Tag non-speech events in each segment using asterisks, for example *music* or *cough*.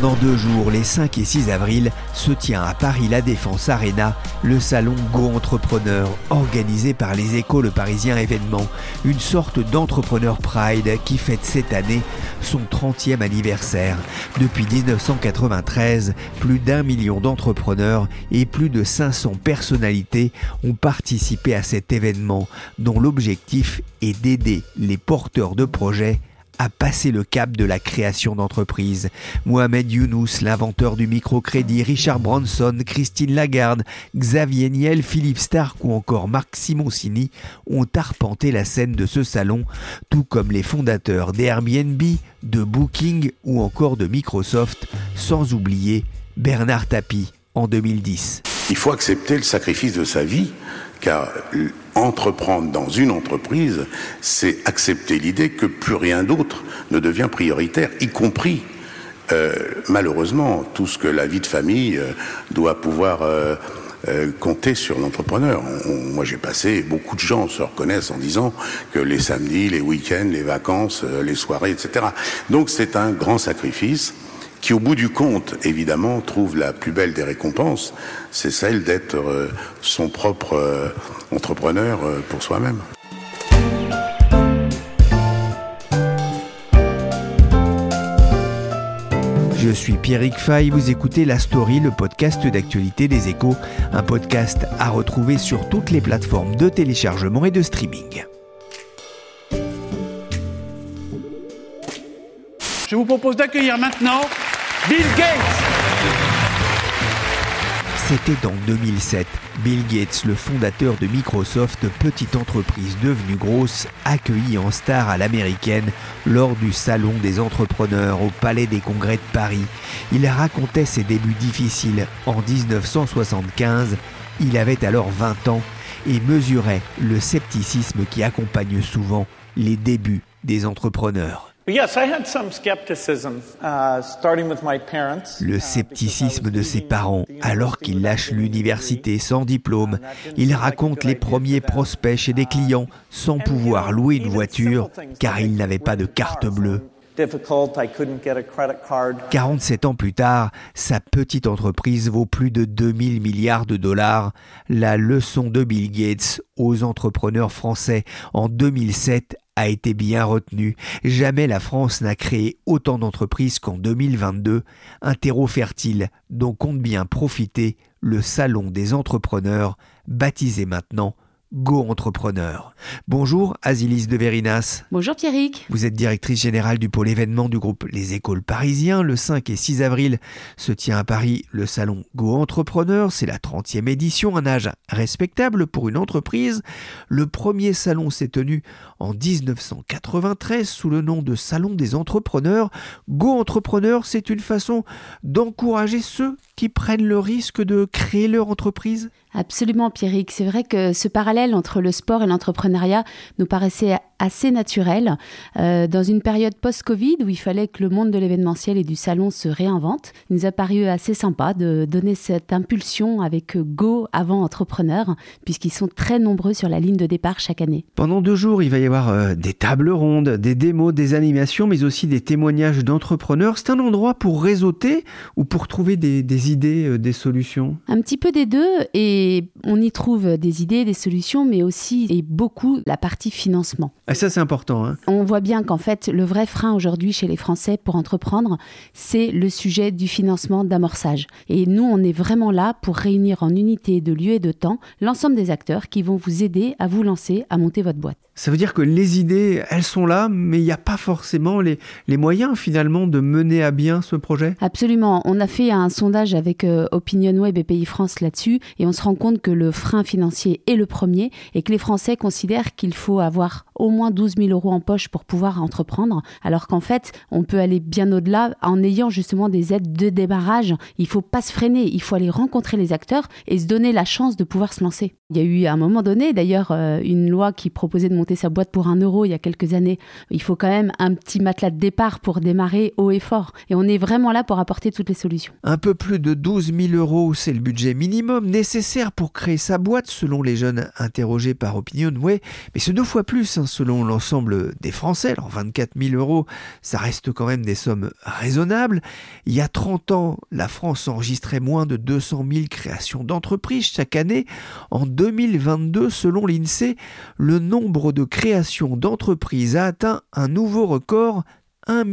Pendant deux jours, les 5 et 6 avril, se tient à Paris la Défense Arena, le salon Go Entrepreneur, organisé par les échos Le Parisien événement, une sorte d'entrepreneur Pride qui fête cette année son 30e anniversaire. Depuis 1993, plus d'un million d'entrepreneurs et plus de 500 personnalités ont participé à cet événement dont l'objectif est d'aider les porteurs de projets a passé le cap de la création d'entreprises. Mohamed Younous, l'inventeur du microcrédit, Richard Branson, Christine Lagarde, Xavier Niel, Philippe Stark ou encore Marc Simoncini ont arpenté la scène de ce salon, tout comme les fondateurs d'Airbnb, de Booking ou encore de Microsoft, sans oublier Bernard Tapie en 2010. Il faut accepter le sacrifice de sa vie car entreprendre dans une entreprise, c'est accepter l'idée que plus rien d'autre ne devient prioritaire, y compris euh, malheureusement tout ce que la vie de famille euh, doit pouvoir euh, compter sur l'entrepreneur. Moi, j'ai passé, beaucoup de gens se reconnaissent en disant que les samedis, les week-ends, les vacances, les soirées, etc. Donc, c'est un grand sacrifice qui, au bout du compte, évidemment, trouve la plus belle des récompenses, c'est celle d'être euh, son propre euh, entrepreneur euh, pour soi-même. Je suis Pierrick Fay, vous écoutez La Story, le podcast d'actualité des échos, un podcast à retrouver sur toutes les plateformes de téléchargement et de streaming. Je vous propose d'accueillir maintenant Bill Gates. C'était en 2007. Bill Gates, le fondateur de Microsoft, petite entreprise devenue grosse, accueilli en star à l'américaine lors du Salon des entrepreneurs au Palais des Congrès de Paris. Il racontait ses débuts difficiles. En 1975, il avait alors 20 ans et mesurait le scepticisme qui accompagne souvent les débuts des entrepreneurs. Uh, Le scepticisme de ses parents alors qu'il lâche l'université sans diplôme. Il raconte les premiers prospects chez des clients sans pouvoir louer une voiture car il n'avait pas de carte bleue. 47 ans plus tard, sa petite entreprise vaut plus de 2000 milliards de dollars. La leçon de Bill Gates aux entrepreneurs français en 2007 a été bien retenue. Jamais la France n'a créé autant d'entreprises qu'en 2022, un terreau fertile dont compte bien profiter le Salon des entrepreneurs, baptisé maintenant Go Entrepreneur. Bonjour Asilis de Verinas. Bonjour Pierrick. Vous êtes directrice générale du pôle événement du groupe Les Écoles Parisiens. Le 5 et 6 avril se tient à Paris le salon Go Entrepreneur. C'est la 30e édition, un âge respectable pour une entreprise. Le premier salon s'est tenu en 1993 sous le nom de Salon des Entrepreneurs. Go Entrepreneur, c'est une façon d'encourager ceux qui prennent le risque de créer leur entreprise Absolument, Pierrick. C'est vrai que ce parallèle entre le sport et l'entrepreneuriat nous paraissait assez naturel. Euh, dans une période post-Covid où il fallait que le monde de l'événementiel et du salon se réinvente, il nous a paru assez sympa de donner cette impulsion avec Go avant entrepreneur, puisqu'ils sont très nombreux sur la ligne de départ chaque année. Pendant deux jours, il va y avoir euh, des tables rondes, des démos, des animations, mais aussi des témoignages d'entrepreneurs. C'est un endroit pour réseauter ou pour trouver des, des idées, euh, des solutions? Un petit peu des deux, et on y trouve des idées, des solutions, mais aussi et beaucoup la partie financement. Ah, ça, c'est important. Hein. On voit bien qu'en fait, le vrai frein aujourd'hui chez les Français pour entreprendre, c'est le sujet du financement d'amorçage. Et nous, on est vraiment là pour réunir en unité de lieu et de temps l'ensemble des acteurs qui vont vous aider à vous lancer, à monter votre boîte. Ça veut dire que les idées, elles sont là, mais il n'y a pas forcément les, moyens finalement de mener à bien ce projet? Absolument. On a fait un sondage avec euh, OpinionWay et Pays France là-dessus, et on se rend compte que le frein financier est le premier, et que les Français considèrent qu'il faut avoir au moins 12 000 euros en poche pour pouvoir entreprendre, alors qu'en fait, on peut aller bien au-delà en ayant justement des aides de démarrage. Il faut pas se freiner, il faut aller rencontrer les acteurs et se donner la chance de pouvoir se lancer. Il y a eu à un moment donné, d'ailleurs, euh, une loi qui proposait de monter sa boîte pour un euro il y a quelques années. Il faut quand même un petit matelas de départ pour démarrer haut et fort. Et on est vraiment là pour apporter toutes les solutions. Un peu plus de 12 000 euros, c'est le budget minimum nécessaire pour créer sa boîte, selon les jeunes interrogés par Opinionway. Mais c'est deux fois plus, hein, selon l'ensemble des Français. Alors 24 000 euros, ça reste quand même des sommes raisonnables. Il y a 30 ans, la France enregistrait moins de 200 000 créations d'entreprises chaque année. En 2022, selon l'INSEE, le nombre de créations d'entreprises a atteint un nouveau record 1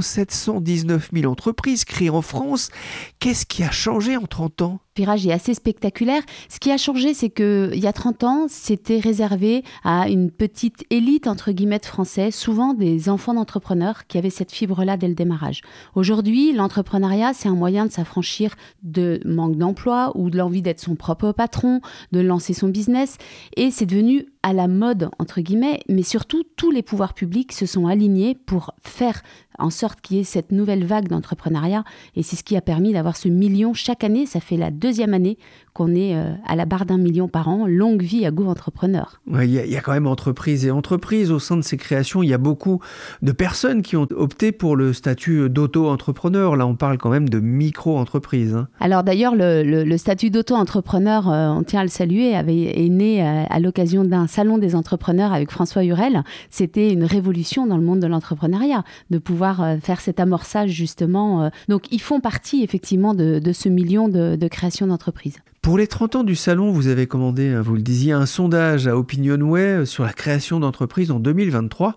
719 000 entreprises créées en France. Qu'est-ce qui a changé en 30 ans? Virage est assez spectaculaire. Ce qui a changé, c'est que il y a 30 ans, c'était réservé à une petite élite entre guillemets français, souvent des enfants d'entrepreneurs qui avaient cette fibre-là dès le démarrage. Aujourd'hui, l'entrepreneuriat, c'est un moyen de s'affranchir de manque d'emploi ou de l'envie d'être son propre patron, de lancer son business, et c'est devenu à la mode entre guillemets, mais surtout tous les pouvoirs publics se sont alignés pour faire en sorte qu'il y ait cette nouvelle vague d'entrepreneuriat. Et c'est ce qui a permis d'avoir ce million chaque année. Ça fait la deuxième année qu'on est euh, à la barre d'un million par an. Longue vie à Go Entrepreneur. Il y, a quand même entreprise et entreprise. Au sein de ces créations, il y a beaucoup de personnes qui ont opté pour le statut d'auto-entrepreneur. Là, on parle quand même de micro-entreprise. Hein. Alors d'ailleurs, le, statut d'auto-entrepreneur, euh, on tient à le saluer, avait, est né euh, à l'occasion d'un salon des entrepreneurs avec François Hurel. C'était une révolution dans le monde de l'entrepreneuriat, de pouvoir faire cet amorçage justement. Donc ils font partie effectivement de, ce million de, de créations d'entreprises. Pour les 30 ans du salon, vous avez commandé, hein, vous le disiez, un sondage à Opinionway euh, sur la création d'entreprises en 2023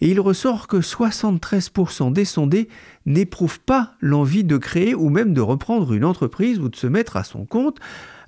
et il ressort que 73% des sondés n'éprouvent pas l'envie de créer ou même de reprendre une entreprise ou de se mettre à son compte.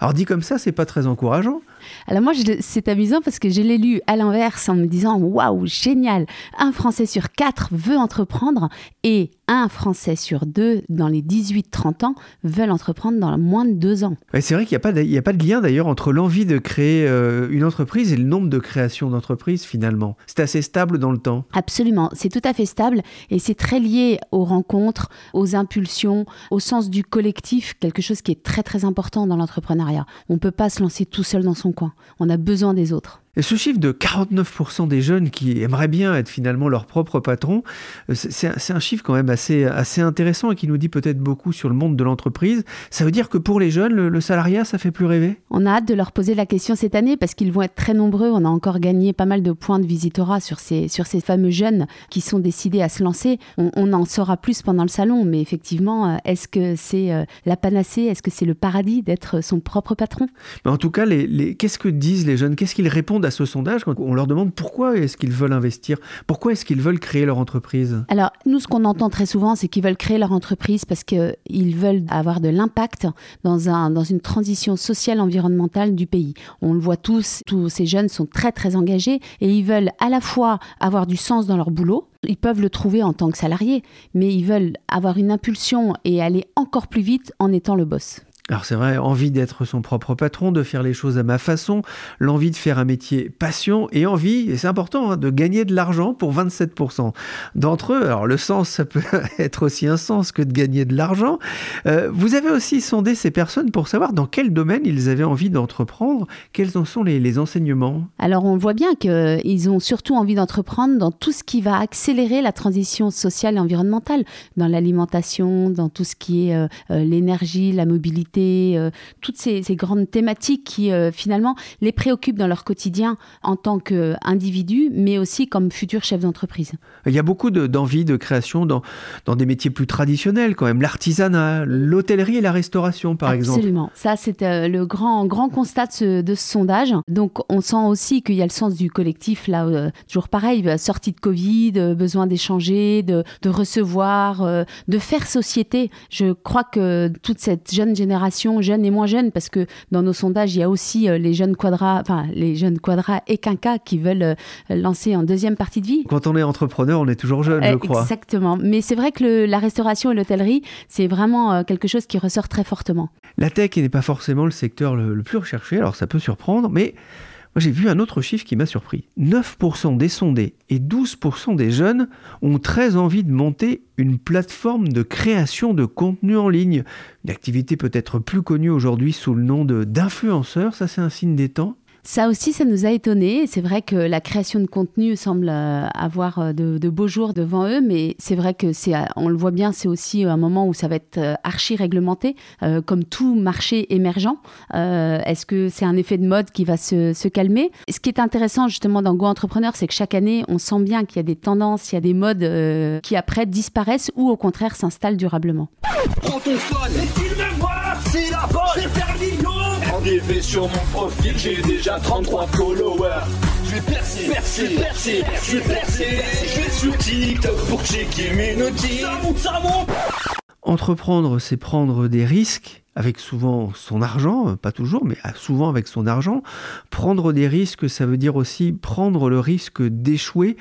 Alors dit comme ça, c'est pas très encourageant. Alors moi, c'est amusant parce que je l'ai lu à l'inverse en me disant waouh, génial, un Français sur quatre veut entreprendre et un Français sur deux dans les 18-30 ans veulent entreprendre dans moins de deux ans. c'est vrai qu'il n'y a, a, pas de lien d'ailleurs entre l'envie de créer euh, une entreprise et le nombre de créations d'entreprises finalement. C'est assez stable dans le temps. Absolument, c'est tout à fait stable et c'est très lié aux rencontres, aux impulsions, au sens du collectif, quelque chose qui est très très important dans l'entrepreneuriat. On ne peut pas se lancer tout seul dans son coin. On a besoin des autres. Et ce chiffre de 49% des jeunes qui aimeraient bien être finalement leur propre patron, euh, c'est un chiffre quand même assez, assez intéressant et qui nous dit peut-être beaucoup sur le monde de l'entreprise. Ça veut dire que pour les jeunes, le, salariat, ça fait plus rêver? On a hâte de leur poser la question cette année parce qu'ils vont être très nombreux. On a encore gagné pas mal de points de visitorat sur ces, sur ces fameux jeunes qui sont décidés à se lancer. On, en saura plus pendant le salon, mais effectivement, euh, est-ce que c'est euh, la panacée? Est-ce que c'est le paradis d'être son propre patron? En tout cas, les, les, qu'est-ce que disent les jeunes? Qu'est-ce qu'ils répondent à ce sondage quand on leur demande pourquoi est-ce qu'ils veulent investir, pourquoi est-ce qu'ils veulent créer leur entreprise? Alors, nous, ce qu'on entend très souvent, c'est qu'ils veulent créer leur entreprise parce qu'ils veulent avoir de l'impact dans, dans une transition sociale, environnementale du pays. On le voit tous, tous ces jeunes sont très, très engagés et ils veulent à la fois avoir du sens dans leur boulot, ils peuvent le trouver en tant que salariés, mais ils veulent avoir une impulsion et aller encore plus vite en étant le boss. Alors c'est vrai, envie d'être son propre patron, de faire les choses à ma façon, l'envie de faire un métier passion et envie, et c'est important, hein, de gagner de l'argent pour 27% d'entre eux. Alors le sens, ça peut *laughs* être aussi un sens que de gagner de l'argent. Euh, vous avez aussi sondé ces personnes pour savoir dans quel domaine ils avaient envie d'entreprendre, quels en sont les, enseignements? Alors on voit bien qu'ils ont surtout envie d'entreprendre dans tout ce qui va accélérer la transition sociale et environnementale, dans l'alimentation, dans tout ce qui est euh, euh, l'énergie, la mobilité euh, toutes ces, grandes thématiques qui euh, finalement les préoccupent dans leur quotidien en tant qu'individus, mais aussi comme futurs chefs d'entreprise. Il y a beaucoup d'envie de, création dans, dans des métiers plus traditionnels quand même, l'artisanat, l'hôtellerie et la restauration par exemple. Absolument, ça c'est euh, le grand, grand constat de ce, sondage. Donc on sent aussi qu'il y a le sens du collectif là, toujours pareil, sortie de Covid, besoin d'échanger, de, de recevoir, de faire société. Je crois que toute cette jeune génération génération jeune et moins jeune, parce que dans nos sondages, il y a aussi les jeunes quadras, enfin les jeunes quadras et quinca qui veulent lancer en deuxième partie de vie. Quand on est entrepreneur, on est toujours jeune, je crois. Exactement. Mais c'est vrai que la restauration et l'hôtellerie, c'est vraiment quelque chose qui ressort très fortement. La tech n'est pas forcément le secteur le plus recherché, alors ça peut surprendre, mais j'ai vu un autre chiffre qui m'a surpris. 9% des sondés et 12% des jeunes ont très envie de monter une plateforme de création de contenu en ligne. Une activité peut-être plus connue aujourd'hui sous le nom d'influenceur. Ça, c'est un signe des temps. Ça aussi, ça nous a étonnés. C'est vrai que la création de contenu semble euh, avoir euh, de, beaux jours devant eux, mais c'est vrai que c'est, euh, on le voit bien, c'est aussi un moment où ça va être archi réglementé, comme tout marché émergent. est-ce que c'est un effet de mode qui va se, calmer? Ce qui est intéressant justement dans Go Entrepreneur, c'est que chaque année, on sent bien qu'il y a des tendances, il y a des modes qui après disparaissent ou au contraire s'installent durablement. Prends ton c'est la sur mon profil, j'ai déjà 33 followers. Je suis percé, percé, percé, je suis percé. Je vais sur TikTok pour checker mes notifs. Ça monte, ça monte. Entreprendre, c'est prendre des risques avec souvent son argent, pas toujours, mais souvent avec son argent. Prendre des risques, ça veut dire aussi prendre le risque d'échouer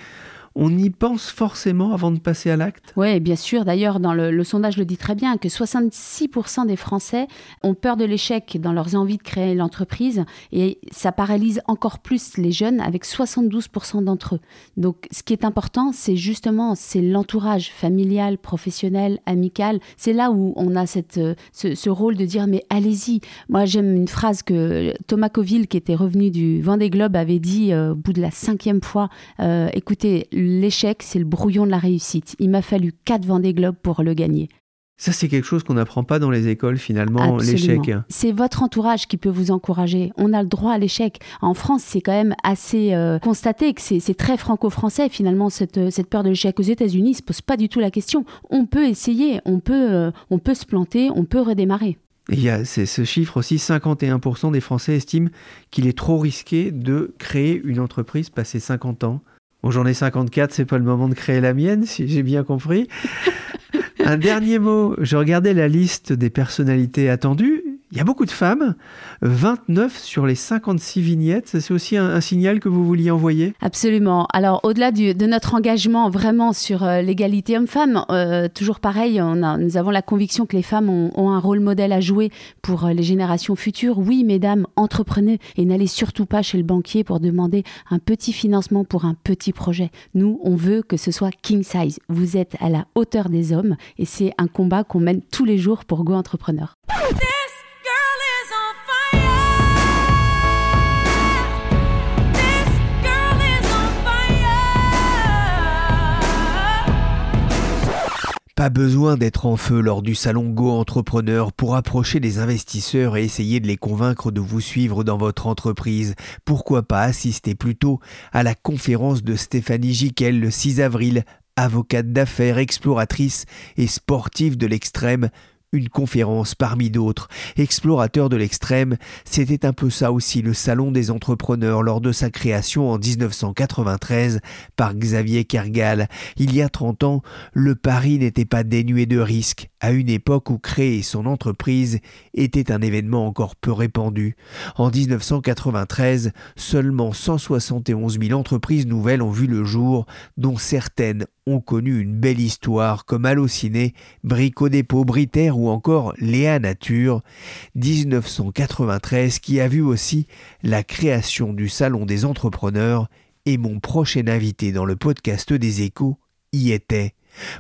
on y pense forcément avant de passer à l'acte? Oui, bien sûr. D'ailleurs, dans le, sondage le dit très bien que 66% des Français ont peur de l'échec dans leurs envies de créer l'entreprise et ça paralyse encore plus les jeunes avec 72% d'entre eux. Donc, ce qui est important, c'est justement c'est l'entourage familial, professionnel, amical. C'est là où on a cette, ce, rôle de dire mais allez-y. Moi, j'aime une phrase que Thomas Coville, qui était revenu du Vendée Globe, avait dit euh, au bout de la cinquième fois. Euh, écoutez, l'échec, c'est le brouillon de la réussite. Il m'a fallu quatre Vendée Globe pour le gagner. Ça, c'est quelque chose qu'on n'apprend pas dans les écoles, finalement, l'échec. C'est votre entourage qui peut vous encourager. On a le droit à l'échec. En France, c'est quand même assez euh, constaté que c'est très franco-français, finalement, cette, cette, peur de l'échec. Aux États-Unis, ils ne se posent pas du tout la question. On peut essayer, on peut, euh, on peut se planter, on peut redémarrer. il y a ce chiffre aussi, 51% des Français estiment qu'il est trop risqué de créer une entreprise passé 50 ans Bon, j'en ai 54, c'est pas le moment de créer la mienne, si j'ai bien compris. *laughs* Un dernier mot, je regardais la liste des personnalités attendues il y a beaucoup de femmes, 29 sur les 56 vignettes. C'est aussi un, signal que vous vouliez envoyer? Absolument. Alors, au-delà de notre engagement vraiment sur euh, l'égalité homme-femme, euh, toujours pareil, nous avons la conviction que les femmes ont, ont un rôle modèle à jouer pour euh, les générations futures. Oui, mesdames, entreprenez et n'allez surtout pas chez le banquier pour demander un petit financement pour un petit projet. Nous, on veut que ce soit king size. Vous êtes à la hauteur des hommes et c'est un combat qu'on mène tous les jours pour Go Entrepreneur. Pas besoin d'être en feu lors du salon Go Entrepreneur pour approcher les investisseurs et essayer de les convaincre de vous suivre dans votre entreprise. Pourquoi pas assister plutôt à la conférence de Stéphanie Giquel le 6 avril, avocate d'affaires, exploratrice et sportive de l'extrême, une conférence parmi d'autres. Explorateur de l'extrême, c'était un peu ça aussi le Salon des entrepreneurs lors de sa création en 1993 par Xavier Kergal. Il y a 30 ans, le pari n'était pas dénué de risques, à une époque où créer son entreprise était un événement encore peu répandu. En 1993, seulement 171 000 entreprises nouvelles ont vu le jour, dont certaines ont connu une belle histoire comme Allociné, Brico Dépôt, Britaire ou encore Léa Nature, 1993 qui a vu aussi la création du Salon des entrepreneurs et mon prochain invité dans le podcast des échos y était.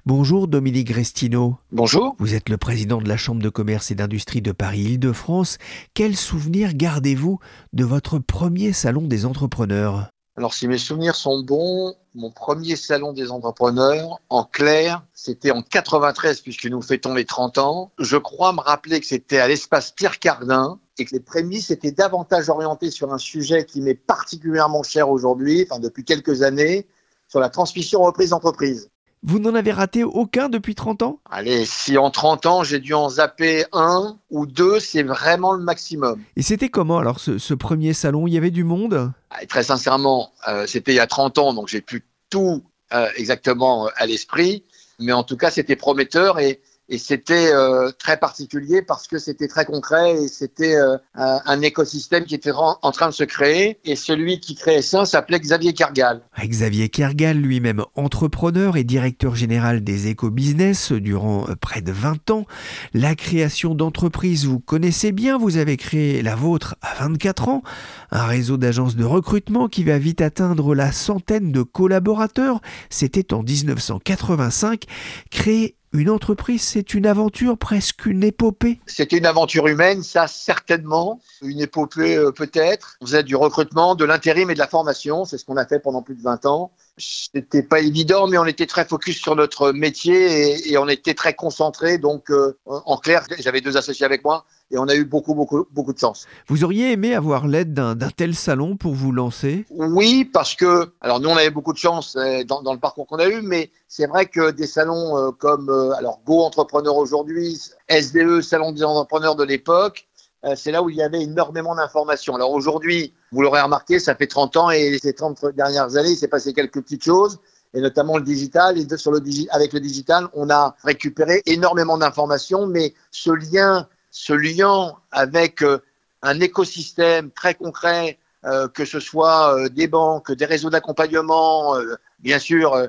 Bonjour Dominique Restino. Bonjour. Vous êtes le président de la Chambre de commerce et d'industrie de Paris-Île-de-France. Quel souvenir gardez-vous de votre premier salon des entrepreneurs? Alors si mes souvenirs sont bons, mon premier salon des entrepreneurs, en clair, c'était en 93 puisque nous fêtons les 30 ans. Je crois me rappeler que c'était à l'espace Pierre Cardin et que les prémices étaient davantage orientées sur un sujet qui m'est particulièrement cher aujourd'hui, enfin depuis quelques années, sur la transmission reprise d'entreprise. Vous n'en avez raté aucun depuis 30 ans? Allez, si en 30 ans j'ai dû en zapper un ou deux, c'est vraiment le maximum. Et c'était comment alors ce, premier salon? Il y avait du monde? Ah, Très sincèrement, euh, c'était il y a 30 ans, donc j'ai plus tout euh, exactement euh, à l'esprit. Mais en tout cas, c'était prometteur et, Et c'était euh, très particulier parce que c'était très concret et c'était euh, un écosystème qui était en, train de se créer. Et celui qui créait ça s'appelait Xavier Kergal. Xavier Kergal, lui-même entrepreneur et directeur général des éco-business durant euh, près de 20 ans. La création d'entreprises, vous connaissez bien, vous avez créé la vôtre à 24 ans. Un réseau d'agences de recrutement qui va vite atteindre la centaine de collaborateurs. C'était en 1985. Créé une entreprise, c'est une aventure, presque une épopée. C'était une aventure humaine, ça certainement. Une épopée euh, peut-être. On faisait du recrutement, de l'intérim et de la formation. C'est ce qu'on a fait pendant plus de 20 ans. C'était pas évident, mais on était très focus sur notre métier et, on était très concentré. Donc, euh, en clair, j'avais deux associés avec moi et on a eu beaucoup, beaucoup, beaucoup de chance. Vous auriez aimé avoir l'aide d'un tel salon pour vous lancer? Oui, parce que, alors nous, on avait beaucoup de chance euh, dans, dans le parcours qu'on a eu, mais c'est vrai que des salons euh, comme, alors Go Entrepreneur aujourd'hui, SDE, Salon des entrepreneurs de l'époque, c'est là où il y avait énormément d'informations. Alors aujourd'hui, vous l'aurez remarqué, ça fait 30 ans et ces 30 dernières années, il s'est passé quelques petites choses et notamment le digital. Et sur le avec le digital, on a récupéré énormément d'informations, mais ce lien, ce lien avec euh, un écosystème très concret, euh, que ce soit des banques, des réseaux d'accompagnement, bien sûr,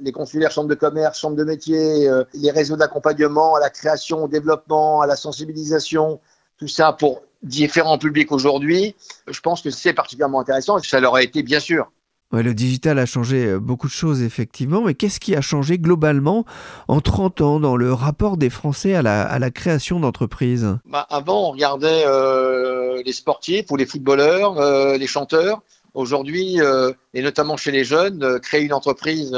les consulaires, chambres de commerce, chambres de métier, les réseaux d'accompagnement à la création, au développement, à la sensibilisation, tout ça pour différents publics aujourd'hui, je pense que c'est particulièrement intéressant et ça leur a été bien sûr. le digital a changé euh, beaucoup de choses effectivement, mais qu'est-ce qui a changé globalement en 30 ans dans le rapport des Français à la, création d'entreprises? Bah, Avant, on regardait euh, les sportifs ou les footballeurs, euh, les chanteurs. Aujourd'hui, et notamment chez les jeunes, créer une entreprise,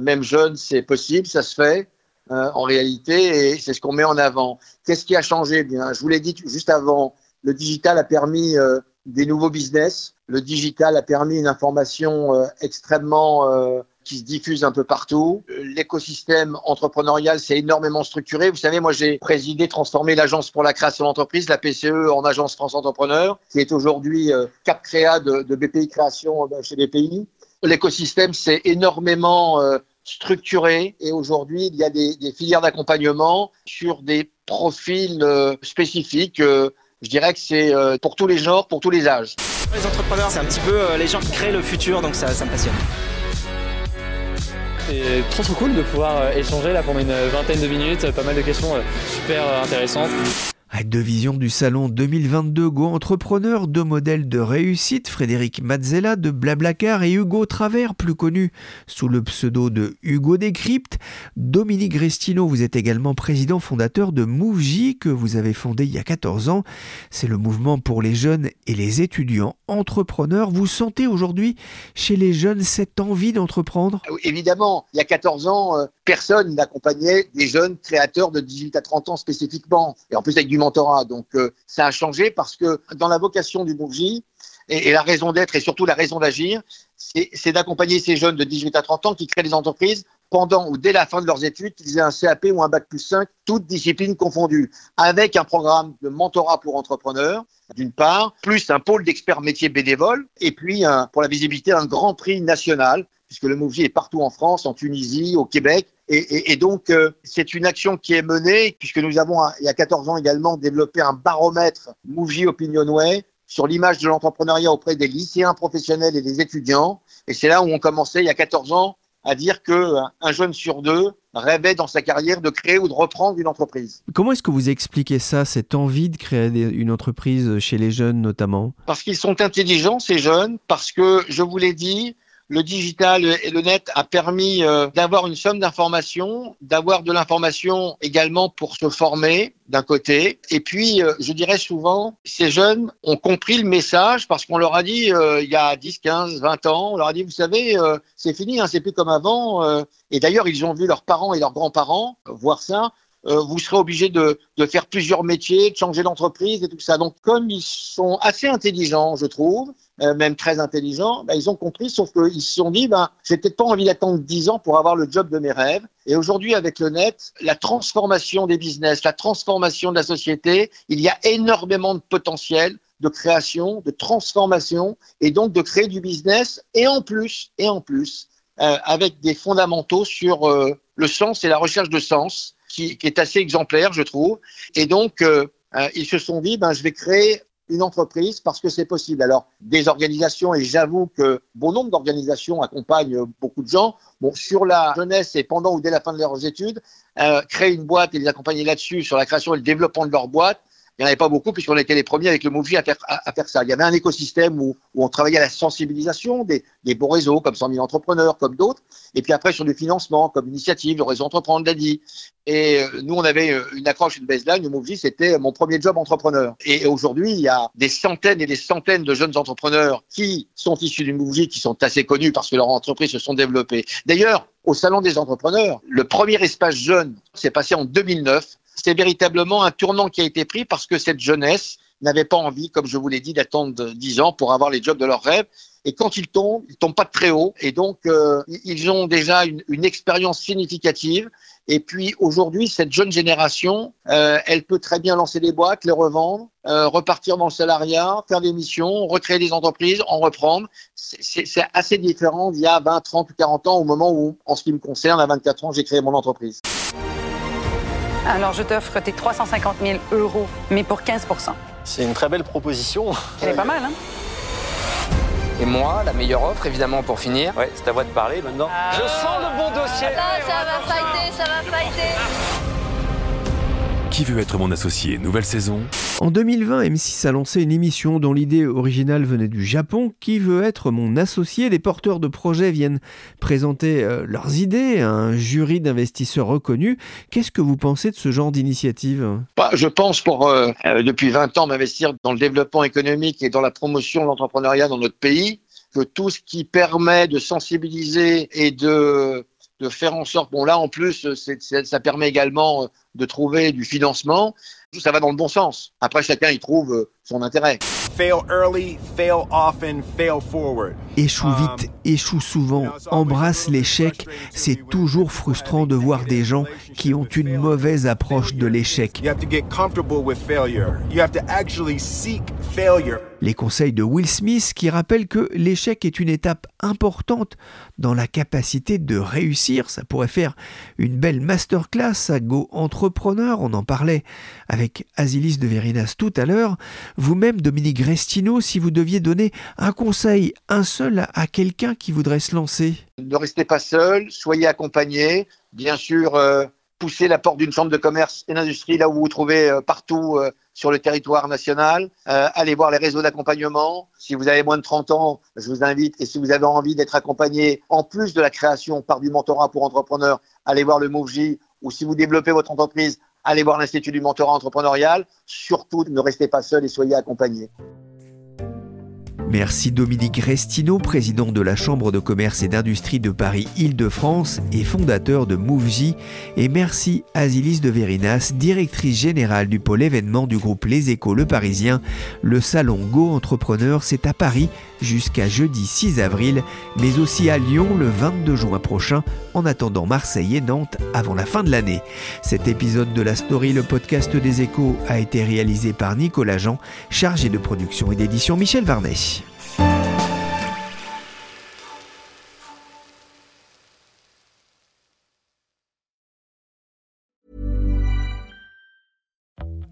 même jeune, c'est possible, ça se fait. Euh, en réalité, et c'est ce qu'on met en avant. Qu'est-ce qui a changé? Bien, je vous l'ai dit juste avant, le digital a permis euh, des nouveaux business. Le digital a permis une information euh, extrêmement qui se diffuse un peu partout. L'écosystème entrepreneurial s'est énormément structuré. Vous savez, moi j'ai présidé, transformé l'agence pour la création d'entreprise, la PCE, en agence France Entrepreneur, qui est aujourd'hui cap créa de, de, BPI Création chez BPI. L'écosystème s'est énormément structuré et aujourd'hui il y a des, filières d'accompagnement sur des profils euh, spécifiques. Euh, je dirais que c'est euh, pour tous les genres, pour tous les âges. Les entrepreneurs, c'est un petit peu les gens qui créent le futur, donc ça, ça me passionne. C'est trop trop cool de pouvoir échanger là pendant une vingtaine de minutes, pas mal de questions super intéressantes. Deux visions du salon 2022 Go Entrepreneur, deux modèles de réussite, Frédéric Mazzella de Blablacar et Hugo Travers, plus connu sous le pseudo de Hugo Décrypte. Dominique Restino, vous êtes également président fondateur de MoveJ que vous avez fondé il y a 14 ans. C'est le mouvement pour les jeunes et les étudiants entrepreneurs. Vous sentez aujourd'hui chez les jeunes cette envie d'entreprendre? Ah Évidemment, il y a 14 ans, euh, personne n'accompagnait des jeunes créateurs de 18 à 30 ans spécifiquement. Et en plus avec du mentorat. Donc euh, ça a changé parce que dans la vocation du Bourgie, et, la raison d'être et surtout la raison d'agir, c'est d'accompagner ces jeunes de 18 à 30 ans qui créent des entreprises pendant ou dès la fin de leurs études, qu'ils aient un CAP ou un bac plus 5, toutes disciplines confondues, avec un programme de mentorat pour entrepreneurs, d'une part, plus un pôle d'experts métiers bénévoles, et puis pour la visibilité, un grand prix national, puisque le Mouvier est partout en France, en Tunisie, au Québec, et, et, donc, euh, c'est une action qui est menée, puisque nous avons, il y a 14 ans également, développé un baromètre Movie Opinionway sur l'image de l'entrepreneuriat auprès des lycéens professionnels et des étudiants. Et c'est là où on commençait, il y a 14 ans, à dire qu'un jeune sur deux rêvait dans sa carrière de créer ou de reprendre une entreprise. Comment est-ce que vous expliquez ça, cette envie de créer une entreprise chez les jeunes notamment? Parce qu'ils sont intelligents, ces jeunes, parce que, je vous l'ai dit, le digital et le net a permis euh, d'avoir une somme d'informations, d'avoir de l'information également pour se former d'un côté. Et puis, euh, je dirais souvent, ces jeunes ont compris le message parce qu'on leur a dit euh, il y a 10, 15, 20 ans, on leur a dit, vous savez, c'est fini, hein, c'est plus comme avant. et d'ailleurs, ils ont vu leurs parents et leurs grands-parents voir ça. Vous serez obligé de, faire plusieurs métiers, de changer d'entreprise et tout ça. Donc, comme ils sont assez intelligents, je trouve, euh, même très intelligents, bah, ils ont compris, sauf qu'ils se sont dit, ben, j'ai peut-être pas envie d'attendre 10 ans pour avoir le job de mes rêves. Et aujourd'hui, avec le net, la transformation des business, la transformation de la société, il y a énormément de potentiel de création, de transformation, et donc de créer du business, et en plus, et en plus, euh, avec des fondamentaux sur euh, le sens et la recherche de sens, qui, est assez exemplaire, je trouve. Et donc, euh, euh, ils se sont dit, ben, je vais créer une entreprise parce que c'est possible. Alors, des organisations, et j'avoue que bon nombre d'organisations accompagnent beaucoup de gens, bon, sur la jeunesse et pendant ou dès la fin de leurs études, euh, créer une boîte et les accompagner là-dessus, sur la création et le développement de leur boîte, il n'y en avait pas beaucoup puisqu'on était les premiers avec le Mouvie à faire, à, faire ça. Il y avait un écosystème où, où on travaillait à la sensibilisation des, des beaux réseaux comme 100 000 entrepreneurs, comme d'autres. Et puis après sur du financement, comme Initiative, le réseau Entreprendre l'a dit. Et euh, nous, on avait euh, une accroche, une baseline. Le Mouvie, c'était mon premier job entrepreneur. Et aujourd'hui, il y a des centaines et des centaines de jeunes entrepreneurs qui sont issus du Mouvie, qui sont assez connus parce que leurs entreprises se sont développées. D'ailleurs, au Salon des entrepreneurs, le premier espace jeune s'est passé en 2009 c'est véritablement un tournant qui a été pris parce que cette jeunesse n'avait pas envie, comme je vous l'ai dit, d'attendre 10 ans pour avoir les jobs de leurs rêves. Et quand ils tombent, ils tombent pas de très haut. Et donc, euh, ils ont déjà une, expérience significative. Et puis aujourd'hui, cette jeune génération, euh, elle peut très bien lancer des boîtes, les revendre, euh, repartir dans le salariat, faire des missions, recréer des entreprises, en reprendre. C'est assez différent d'il y a 20, 30 ou 40 ans, au moment où, en ce qui me concerne, à 24 ans, j'ai créé mon entreprise. Alors, je t'offre tes 350 000 euros, mais pour 15% C'est une très belle proposition. Elle est pas mal, hein Et moi, la meilleure offre, évidemment, pour finir. Ouais, c'est à toi de parler maintenant. Je sens le bon dossier. Ça, ça va fighter, ça va fighter. Qui veut être mon associé? Nouvelle saison? En 2020, M6 a lancé une émission dont l'idée originale venait du Japon. Qui veut être mon associé? Les porteurs de projets viennent présenter euh, leurs idées à un jury d'investisseurs reconnus. Qu'est-ce que vous pensez de ce genre d'initiative? Bah, Je pense pour euh, euh, depuis 20 ans m'investir dans le développement économique et dans la promotion de l'entrepreneuriat dans notre pays que tout ce qui permet de sensibiliser et de de faire en sorte, bon là en plus, ça permet également de trouver du financement, ça va dans le bon sens. Après, chacun y trouve son intérêt. Fail early, fail often, fail forward. Échoue vite, échoue souvent, embrasse l'échec. C'est toujours frustrant de voir des gens qui ont une mauvaise approche de l'échec. Les conseils de Will Smith qui rappellent que l'échec est une étape importante dans la capacité de réussir. Ça pourrait faire une belle masterclass à Go Entrepreneur. On en parlait avec Asilis de Verinas tout à l'heure. Vous-même, Dominique Restino, si vous deviez donner un conseil, un seul à quelqu'un qui voudrait se lancer Ne restez pas seul, soyez accompagné. Bien sûr, euh, poussez la porte d'une chambre de commerce et d'industrie là où vous vous trouvez euh, partout euh, sur le territoire national. Allez voir les réseaux d'accompagnement. Si vous avez moins de 30 ans, je vous invite, et si vous avez envie d'être accompagné, en plus de la création par du mentorat pour entrepreneurs, allez voir le MoveJ, ou si vous développez votre entreprise, allez voir l'Institut du mentorat entrepreneurial. Surtout, ne restez pas seul et soyez accompagné. Merci Dominique Restino, président de la Chambre de commerce et d'industrie de Paris-Île-de-France et fondateur de MoveJ. Et merci Asilis de Verinas, directrice générale du pôle événement du groupe Les Échos Le Parisien. Le salon Go Entrepreneur, c'est à Paris jusqu'à jeudi 6 avril, mais aussi à Lyon le 22 juin prochain, en attendant Marseille et Nantes avant la fin de l'année. Cet épisode de la story, le podcast des échos, a été réalisé par Nicolas Jean, chargé de production et d'édition Michel Varnet.